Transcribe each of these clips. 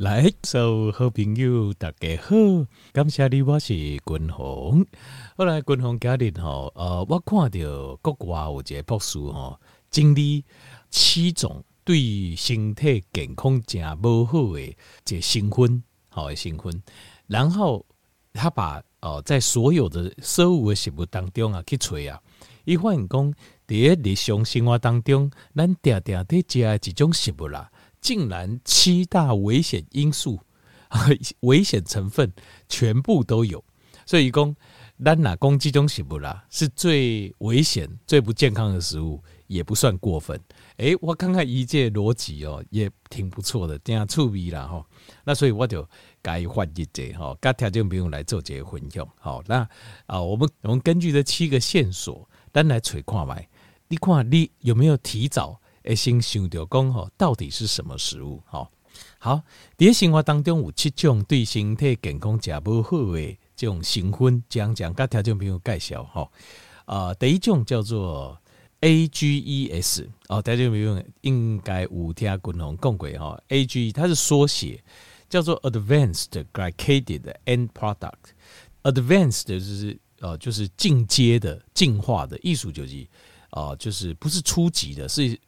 来，所有好朋友大家好，感谢你，我是君宏。后来君宏家里吼，呃，我看到国外有一个博士吼，整理七种对身体健康正无好的这成分，好的成分，然后他把哦、呃，在所有的所有的食物当中啊去找啊，伊发现讲，伫日常生活当中，咱定定伫食的一种食物啦。竟然七大危险因素，危险成分全部都有，所以讲咱哪攻击中食物啦，是最危险、最不健康的食物，也不算过分。哎、欸，我看看一介逻辑哦，也挺不错的，这样趣味啦哈。那所以我就该换一节哈，该条件不用来做这个分享。好，那啊，我们我们根据这七个线索，咱来揣看卖，你看你有没有提早？诶，先想到讲吼，到底是什么食物？吼好，好，在生活当中有七种对身体健康正不好的这种成分，讲讲跟听众朋友介绍哈。啊，第一种叫做 AGEs 哦，听众朋友应该有听过侬讲过哈。AGE 它是缩写，叫做 Advanced Glycated End Product。Advanced 就是呃，就是进阶的、进化的艺术，就是啊，就是不是初级的，是。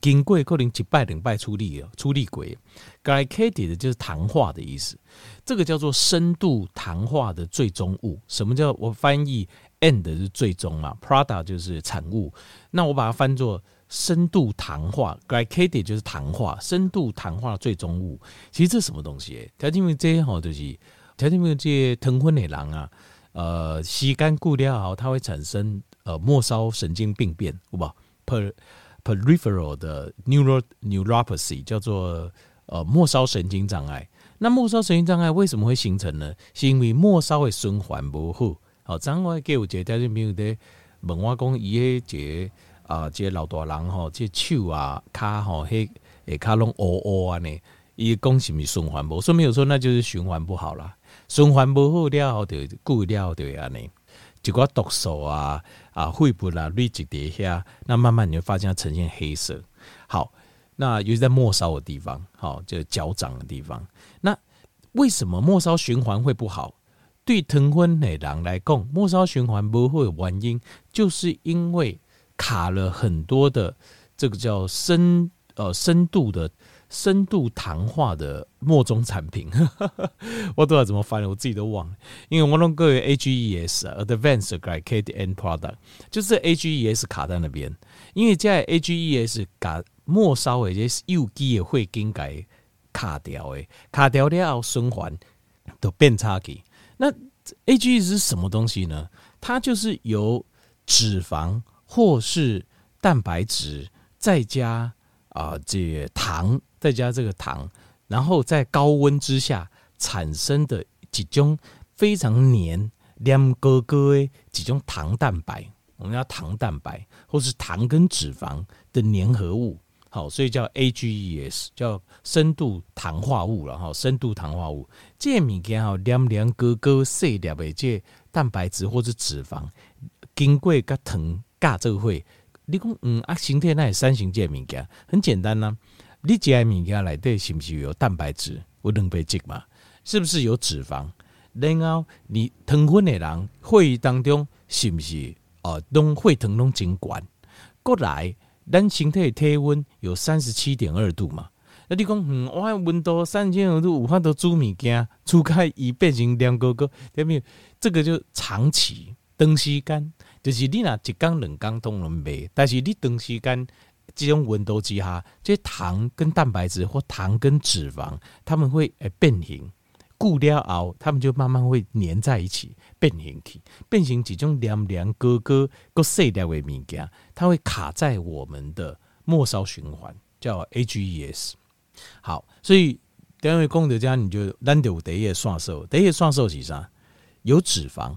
经过可能几拜两拜出力哦，出力鬼，glycated 就是糖化的意思，这个叫做深度糖化的最终物。什么叫我翻译 end 是最终嘛？Prada 就是产物，那我把它翻作深度糖化，glycated 就是糖化，深度糖化的最终物。其实这是什么东西？条件面这些好就是条件面这些糖分的人啊，呃，吸干固料它会产生呃末梢神经病变，好不好？per peripheral 的 neural neuropathy 叫做呃末梢神经障碍。那末梢神经障碍为什么会形成呢？是因为末梢的循环不好。好，张我给有一个条件朋友在问我讲，伊迄个啊，这老大人吼，这手啊、骹吼，迄诶骹拢乌乌啊呢？伊讲是咪循环不好？说没有说，那就是循环不好啦。循环不好了后，就固了对安尼。就个毒素啊啊，肺部啦累积底下，那慢慢你会发现它呈现黑色。好，那尤其在末梢的地方，好，就脚掌的地方。那为什么末梢循环会不好？对糖分的人来讲，末梢循环不会有原因，就是因为卡了很多的这个叫深呃深度的。深度糖化的末终产品，我都要怎么翻？我自己都忘了，因为我弄个 AGEs，Advanced Glycated End Product，就是 AGEs 卡在那边，因为在 AGEs 卡末梢的这些有机的会更改卡掉的，卡掉了后循环都变差去。那 AGEs 是什么东西呢？它就是由脂肪或是蛋白质再加啊、呃、这糖。再加这个糖，然后在高温之下产生的几种非常黏、黏哥哥的几种糖蛋白，我们叫糖蛋白，或是糖跟脂肪的粘合物，好，所以叫 AGEs，叫深度糖化物了哈，深度糖化物。这物件哈，黏黏哥哥细粒的这蛋白质或者脂肪，经过个糖加这个会，你讲嗯啊，形态那也三型这物件很简单呐、你食诶物件内底是不是有蛋白质？有蛋白质嘛？是不是有脂肪？然后你糖分的人，会当中是不是哦？拢会糖拢真悬。过来，咱身体的体温有三十七点二度嘛？那你讲，嗯，我温度三十七二度，有法度煮物件，煮开伊变成凉哥哥，对不对？这个就长期长时间，就是你若一缸两缸都能卖，但是你长时间。这种温度之下，这些糖跟蛋白质或糖跟脂肪，它们会诶变形，固了后，它们就慢慢会粘在一起，变形去，变形几种黏黏哥哥个细粒的物件，它会卡在我们的末梢循环，叫 AGEs。好，所以等位功德家，你就难得有第一个线索，第一个线索是啥？有脂肪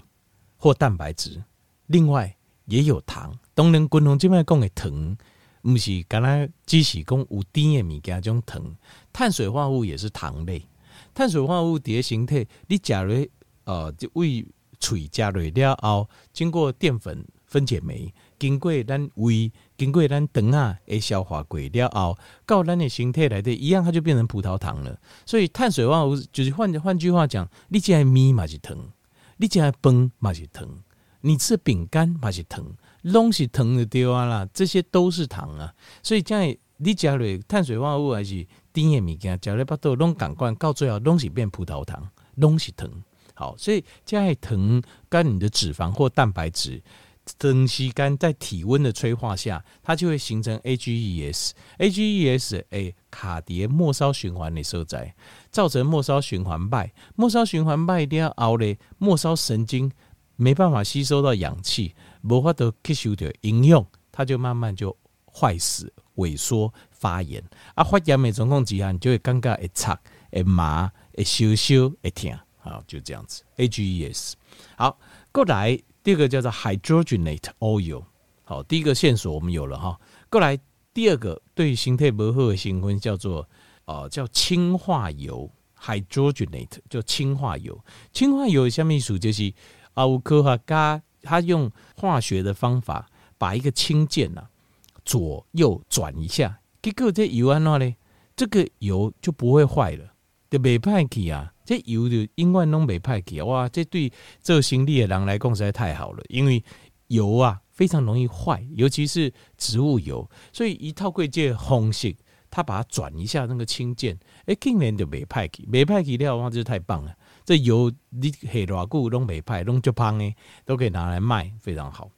或蛋白质，另外也有糖。当然，共同这边讲的糖。不是，刚才只是讲有甜的物件，种糖，碳水化合物也是糖类。碳水化合物的形态，你加入呃，就为嘴加落了后，经过淀粉分解酶，经过咱胃，经过咱肠啊，诶消化过了后，到咱的身体来的一样，它就变成葡萄糖了。所以碳水化合物就是换换句话讲，你吃米嘛是糖，你吃饭嘛是糖，你吃饼干嘛是糖，拢是糖的对啊啦，这些都是糖啊。所以这样你吃了碳水化合物还是甜的物件，食了巴肚拢感官，到最后拢是变葡萄糖，拢是糖。好，所以这样糖跟你的脂肪或蛋白质。东西干在体温的催化下，它就会形成 AGEs。AGEs 诶，卡碟末梢循环的受灾，造成末梢循环败。末梢循环败一定要熬嘞，末梢神经没办法吸收到氧气，无法度吸收的营养，它就慢慢就坏死、萎缩、发炎。啊，发炎的状况之下，你就会尴尬、会擦、会麻、会烧烧、会痛。好，就这样子。AGEs 好，过来。第二个叫做 hydrogenate oil，好，第一个线索我们有了哈。过来第二个对形态不好的成分叫做呃叫氢化铀，hydrogenate 叫氢化铀。氢化铀下面属就是啊，有科学家他用化学的方法把一个氢键呐左右转一下，结果这油安怎呢？这个油就不会坏了，就没派去啊。这油就永远拢袂歹去哇！这对做生意的人来讲实在太好了，因为油啊非常容易坏，尤其是植物油，所以一套贵这方式，他把它转一下那个氢键，哎，竟然就没派去，没派去了哇！这太棒了！这油你下偌久拢没派，拢就棒诶，都可以拿来卖，非常好。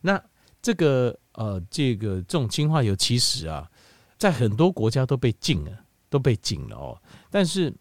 那这个呃，这个这种氢化油其实啊，在很多国家都被禁了，都被禁了哦，但是。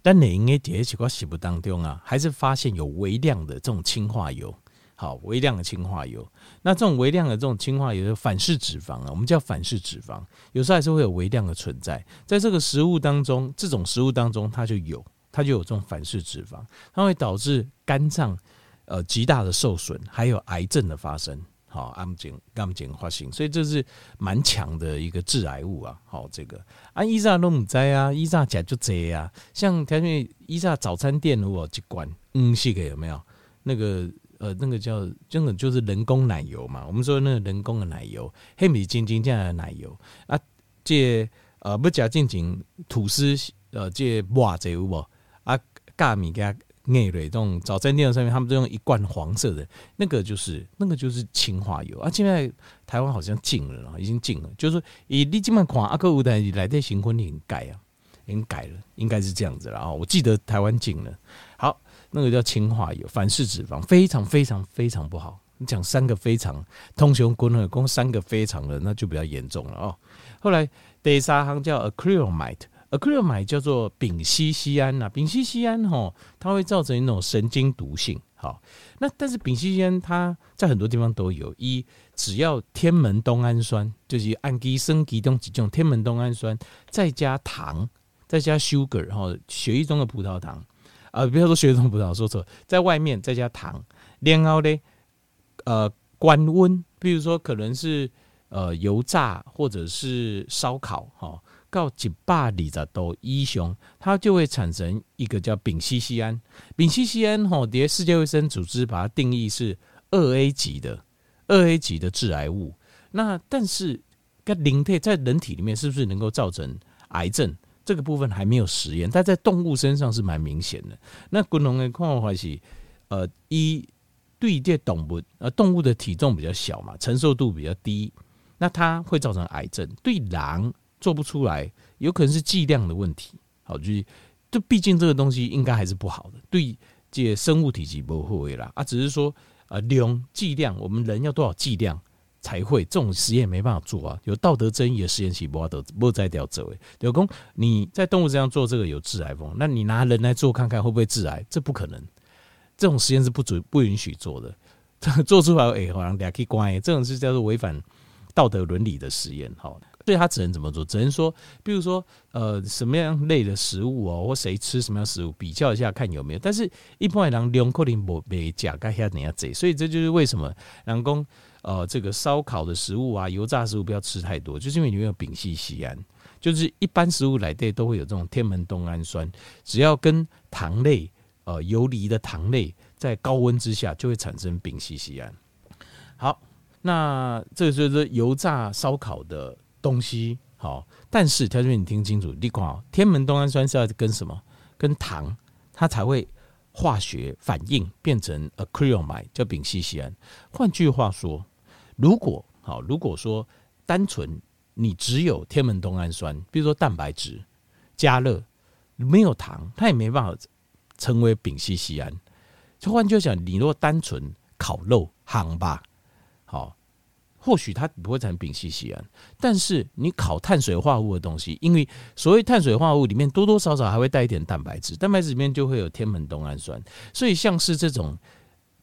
但你应该在几个食物当中啊，还是发现有微量的这种氢化油，好，微量的氢化油。那这种微量的这种氢化油的反式脂肪啊，我们叫反式脂肪，有时候还是会有微量的存在，在这个食物当中，这种食物当中它就有，它就有这种反式脂肪，它会导致肝脏呃极大的受损，还有癌症的发生。好，癌症、癌症发生，所以这是蛮强的一个致癌物啊。好，这个啊，伊莎都唔知啊，伊莎讲就这啊。像台面伊莎早餐店如果去关，嗯，是个有没有？那个呃，那个叫真的就是人工奶油嘛。我们说那个人工的奶油，黑米晶晶这样的奶油啊，这呃不加进行吐司呃这袜子有无啊？咖米加。内蕊这种早餐店上面，他们都用一罐黄色的，那个就是那个就是氢化油啊。现在台湾好像禁了，已经禁了。就是，以你这么看阿克乌台来的新婚应改啊，已经改了，应该是这样子了啊。我记得台湾禁了。那个叫氰化油，反式脂肪，非常非常非常不好。你讲三个非常，通雄滚了，共三个非常的，那就比较严重了哦。后来第三行叫 acrylamide。acrylamide 叫做丙烯酰胺呐，丙烯酰胺吼，它会造成一种神经毒性。好，那但是丙烯酰胺它在很多地方都有，一只要天门冬氨酸，就是氨基酸其中几种天门冬氨酸，再加糖，再加 sugar 哈，血液中的葡萄糖啊，不要说血液中的葡萄糖，说错，在外面再加糖，然后呢，呃，关温，比如说可能是呃油炸或者是烧烤哈。到几百里的都一雄，它就会产生一个叫丙烯酰胺。丙烯酰胺吼，迭世界卫生组织把它定义是二 A 级的，二 A 级的致癌物。那但是，跟灵体在人体里面是不是能够造成癌症？这个部分还没有实验，但在动物身上是蛮明显的。那昆龙的看法是，呃，一对这动物，呃，动物的体重比较小嘛，承受度比较低，那它会造成癌症。对狼。做不出来，有可能是剂量的问题。好，就是，就毕竟这个东西应该还是不好的，对这生物体积不会啦。啊，只是说，呃，量剂量，我们人要多少剂量才会？这种实验没办法做啊，有道德争议的实验，起不得不再掉这位。刘工，你在动物身上做这个有致癌风，那你拿人来做看看会不会致癌？这不可能，这种实验是不准不允许做的。做出来，诶，好像俩可以关，这种是叫做违反道德伦理的实验，好。所以他只能怎么做？只能说，比如说，呃，什么样类的食物哦，或谁吃什么样食物，比较一下看有没有。但是一般来讲，两克林不没加，该下怎样子？所以这就是为什么人讲，呃，这个烧烤的食物啊，油炸食物不要吃太多，就是因为里面有丙烯酰胺。就是一般食物来对都会有这种天门冬氨酸，只要跟糖类，呃，游离的糖类在高温之下就会产生丙烯酰胺。好。那这个就是油炸烧烤的东西，好，但是条件你听清楚，你看天门冬氨酸是要跟什么？跟糖，它才会化学反应变成 acrylamide 叫丙烯酰胺。换句话说，如果好，如果说单纯你只有天门冬氨酸，比如说蛋白质加热没有糖，它也没办法成为丙烯酰胺。就换句话讲，你如果单纯烤肉、夯吧。好，或许它不会产丙烯酰胺，但是你烤碳水化合物的东西，因为所谓碳水化合物里面多多少少还会带一点蛋白质，蛋白质里面就会有天门冬氨酸，所以像是这种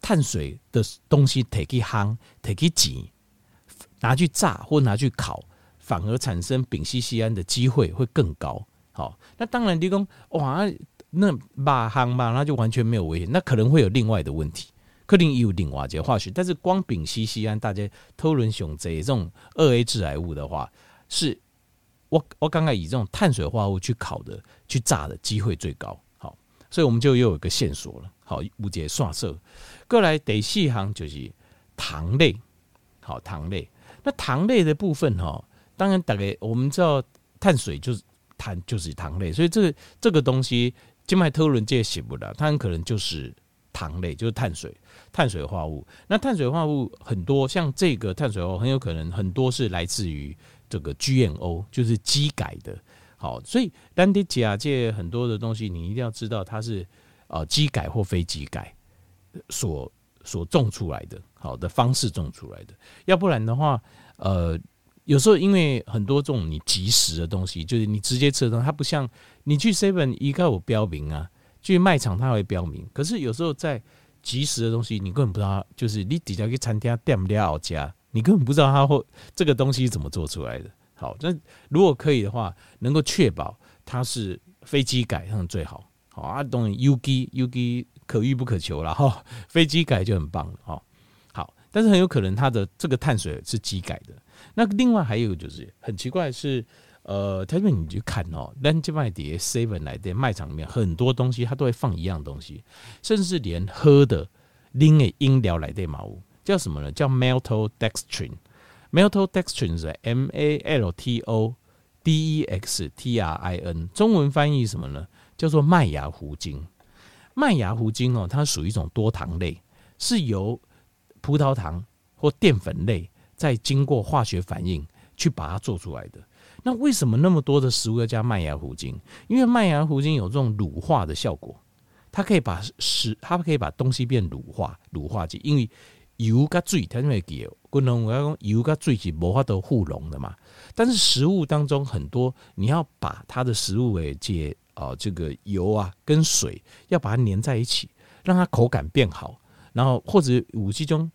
碳水的东西，take 去夯摕去挤，拿去炸或拿去烤，反而产生丙烯酰胺的机会会更高。好，那当然你讲哇，那把夯吧，那就完全没有危险，那可能会有另外的问题。克林有另外一个化学，但是光丙烯酰胺，大家偷论上这这种二 A 致癌物的话，是我我刚刚以这种碳水化合物去烤的、去炸的机会最高。所以我们就又有一个线索了。好，无解刷色。过来第四行就是糖类。好，糖类。那糖类的部分哈，当然大概我们知道碳水就是碳就是糖类，所以这个这个东西静脉讨论界写不了，它很可能就是。糖类就是碳水，碳水化合物。那碳水化合物很多，像这个碳水化合物很有可能很多是来自于这个 GMO，就是基改的。好，所以丹迪假借很多的东西，你一定要知道它是呃机改或非机改所所种出来的，好的方式种出来的。要不然的话，呃，有时候因为很多这种你即食的东西，就是你直接吃的东西，它不像你去 Seven 一看有标明啊。去卖场，它会标明。可是有时候在即食的东西，你根本不知道，就是你底下去餐厅点不了家，你根本不知道它会这个东西怎么做出来的。好，那如果可以的话，能够确保它是飞机改，上最好。好啊，当然 U G U G 可遇不可求了哈，飞机改就很棒了哈。好，但是很有可能它的这个碳水是机改的。那另外还有就是很奇怪的是。呃，特别你去看哦，咱这卖的 seven 来的卖场里面很多东西，它都会放一样东西，甚至连喝的拎的饮料来的嘛，叫什么呢？叫 maltodextrin。Maltodextrin 是 M A L T O D E X T R I N，中文翻译什么呢？叫做麦芽糊精。麦芽糊精哦，它属于一种多糖类，是由葡萄糖或淀粉类再经过化学反应去把它做出来的。那为什么那么多的食物要加麦芽糊精？因为麦芽糊精有这种乳化的效果，它可以把食，它可以把东西变乳化，乳化剂。因为油跟水，它因为给共同我要讲油跟水是无法得互溶的嘛。但是食物当中很多，你要把它的食物诶这啊这个油啊跟水要把它粘在一起，让它口感变好，然后或者武器中。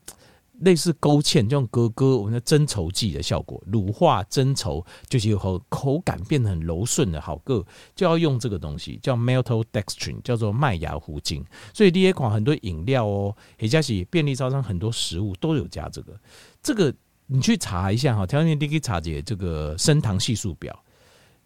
类似勾芡这种勾勾，我们的增稠剂的效果，乳化增稠就是以后口感变得很柔顺的好个，就要用这个东西叫 maltodextrin，叫做麦芽糊精。所以你也看很多饮料哦，或者是便利超商很多食物都有加这个。这个你去查一下哈，条件你可以查解这个升糖系数表。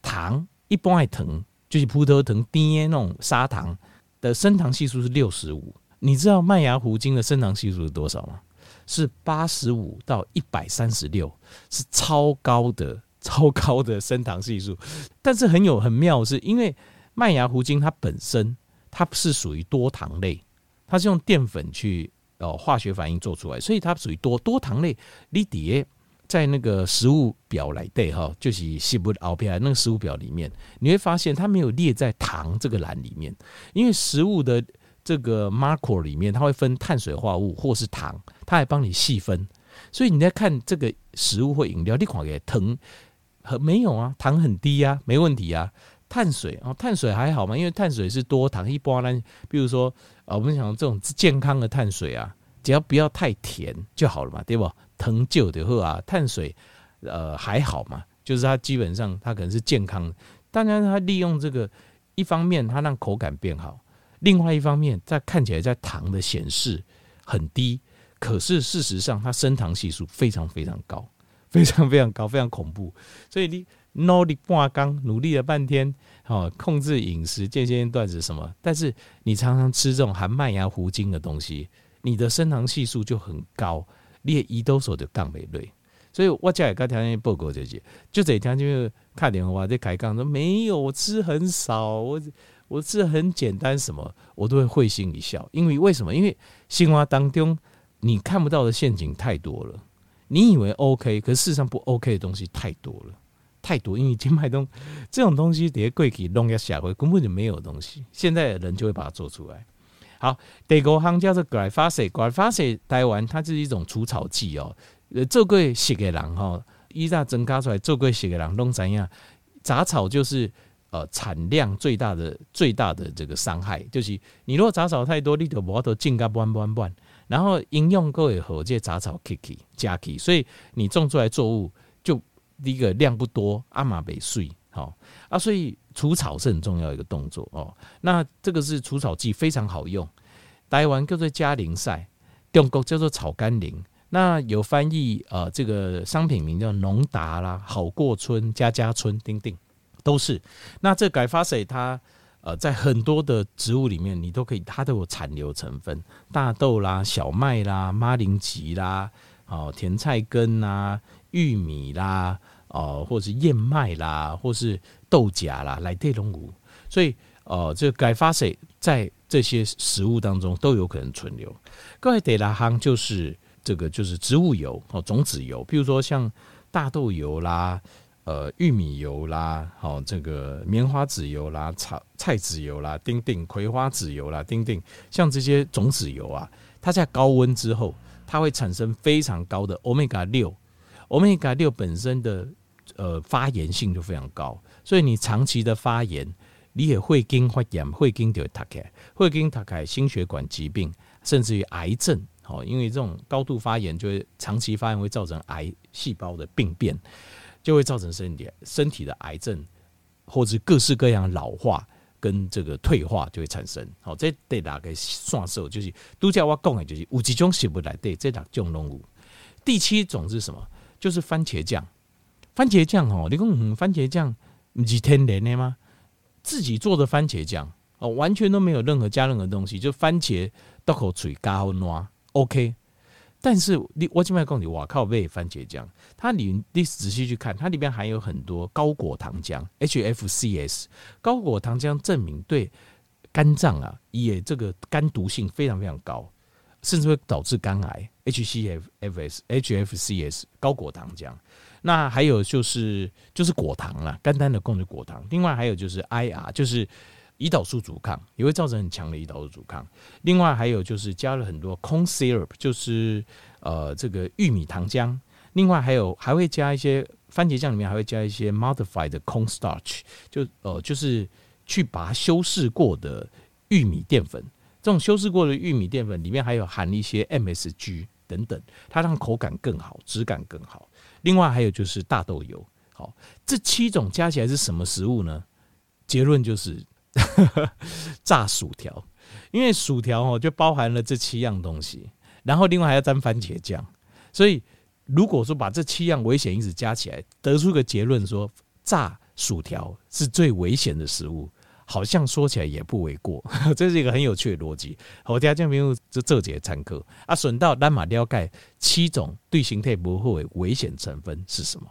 糖一般爱糖就是葡萄糖甜那种砂糖的升糖系数是六十五，你知道麦芽糊精的升糖系数是多少吗？是八十五到一百三十六，是超高的、超高的升糖系数。但是很有很妙的是，因为麦芽糊精它本身它是属于多糖类，它是用淀粉去哦化学反应做出来，所以它属于多多糖类。你底下在那个食物表来对哈，就是西部的 RPI 那个食物表里面，你会发现它没有列在糖这个栏里面，因为食物的。这个 marker 里面，它会分碳水化合物或是糖，它还帮你细分。所以你在看这个食物或饮料，你看给糖和没有啊？糖很低啊，没问题啊。碳水啊，碳水还好嘛，因为碳水是多糖。一般呢，比如说啊，我们讲这种健康的碳水啊，只要不要太甜就好了嘛，对不？糖就的话啊，碳水呃还好嘛，就是它基本上它可能是健康的。当然，它利用这个一方面，它让口感变好。另外一方面，在看起来在糖的显示很低，可是事实上它升糖系数非常非常高，非常非常高，非常恐怖。所以你努力半工，努力了半天，好控制饮食、间歇性断食什么，但是你常常吃这种含麦芽糊精的东西，你的升糖系数就很高，你的胰岛素就降不落。所以我家也跟条件报告就是，就这一天就看电话在开讲说没有，我吃很少，我我吃很简单，什么我都会会心一笑，因为为什么？因为生活当中你看不到的陷阱太多了，你以为 OK，可是事实上不 OK 的东西太多了，太多，因为金脉东这种东西，叠贵给弄一下回根本就没有东西，现在的人就会把它做出来。好，德国行叫做 Glyphosate，Glyphosate 台湾它是一种除草剂哦。呃，做过实的人哈，依照增加出来做过实的人拢知样，杂草就是呃产量最大的最大的这个伤害，就是你如果杂草太多，你就无法度种甲弯弯弯，然后营养够也好，这杂草起起加起，所以你种出来作物就第一个量不多，阿玛袂水，好啊，所以除草是很重要一个动作哦。那这个是除草剂非常好用，台湾叫做加林赛，中国叫做草甘膦。那有翻译呃，这个商品名叫农达啦、好过春、家家春、丁丁，都是。那这 g l y p h o s a t 它呃，在很多的植物里面，你都可以，它都有残留成分，大豆啦、小麦啦、马铃薯啦、哦甜菜根啦、玉米啦、哦或是燕麦啦，或是豆荚啦，来这种物。所以呃，这个 Glyphosate 在这些食物当中都有可能存留。各位得拉行就是。这个就是植物油哦，种子油，比如说像大豆油啦、呃玉米油啦、好这个棉花籽油啦、菜菜籽油啦、丁丁葵花籽油啦、丁丁，像这些种子油啊，它在高温之后，它会产生非常高的欧米伽六，欧米伽六本身的呃发炎性就非常高，所以你长期的发炎，你也会经发炎，会经就会塌开，会经塌开心血管疾病，甚至于癌症。哦，因为这种高度发炎，就会长期发炎会造成癌细胞的病变，就会造成身体身体的癌症，或者各式各样老化跟这个退化就会产生。好，这得哪个算数？就是都叫我讲的，就是有几种食物来对这两种动物。第七种是什么？就是番茄酱。番茄酱哦，你讲，番茄酱不是天然的吗？自己做的番茄酱哦，完全都没有任何加任何东西，就番茄倒口水加好糯。OK，但是你我今麦讲你，哇靠！味番茄酱，它里你仔细去看，它里边含有很多高果糖浆 HFCS，高果糖浆证明对肝脏啊，也这个肝毒性非常非常高，甚至会导致肝癌。（HCFFS）。HFCs 高果糖浆，那还有就是就是果糖啦，单单的供的果糖，另外还有就是 IR，就是。胰岛素阻抗也会造成很强的胰岛素阻抗。另外还有就是加了很多 corn syrup，就是呃这个玉米糖浆。另外还有还会加一些番茄酱里面还会加一些 modified corn starch，就呃就是去把它修饰过的玉米淀粉。这种修饰过的玉米淀粉里面还有含一些 MSG 等等，它让口感更好，质感更好。另外还有就是大豆油。好，这七种加起来是什么食物呢？结论就是。炸薯条，因为薯条哦就包含了这七样东西，然后另外还要沾番茄酱，所以如果说把这七样危险因子加起来，得出个结论说炸薯条是最危险的食物，好像说起来也不为过，这是一个很有趣的逻辑。好，大家这边就做几个参考啊，顺道单马了解七种对形态不会危险成分是什么？